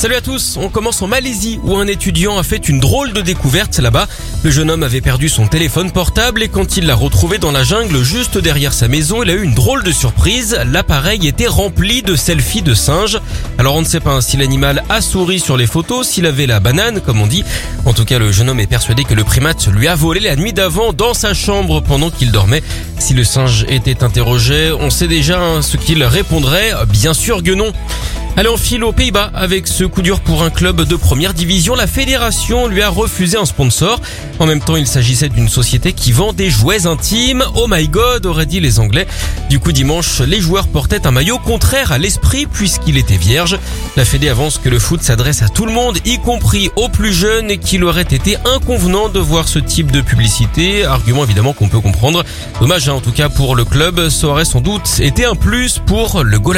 Salut à tous, on commence en Malaisie où un étudiant a fait une drôle de découverte là-bas. Le jeune homme avait perdu son téléphone portable et quand il l'a retrouvé dans la jungle juste derrière sa maison, il a eu une drôle de surprise. L'appareil était rempli de selfies de singes. Alors on ne sait pas si l'animal a souri sur les photos, s'il avait la banane comme on dit. En tout cas, le jeune homme est persuadé que le primate lui a volé la nuit d'avant dans sa chambre pendant qu'il dormait. Si le singe était interrogé, on sait déjà hein, ce qu'il répondrait. Bien sûr que non. Allez, en file aux Pays-Bas avec ce coup dur pour un club de première division. La fédération lui a refusé un sponsor. En même temps, il s'agissait d'une société qui vend des jouets intimes. Oh my god, auraient dit les Anglais. Du coup, dimanche, les joueurs portaient un maillot contraire à l'esprit puisqu'il était vierge. La Fédé avance que le foot s'adresse à tout le monde, y compris aux plus jeunes et qu'il aurait été inconvenant de voir ce type de publicité. Argument évidemment qu'on peut comprendre. Dommage hein, en tout cas pour le club, ça aurait sans doute été un plus pour le goal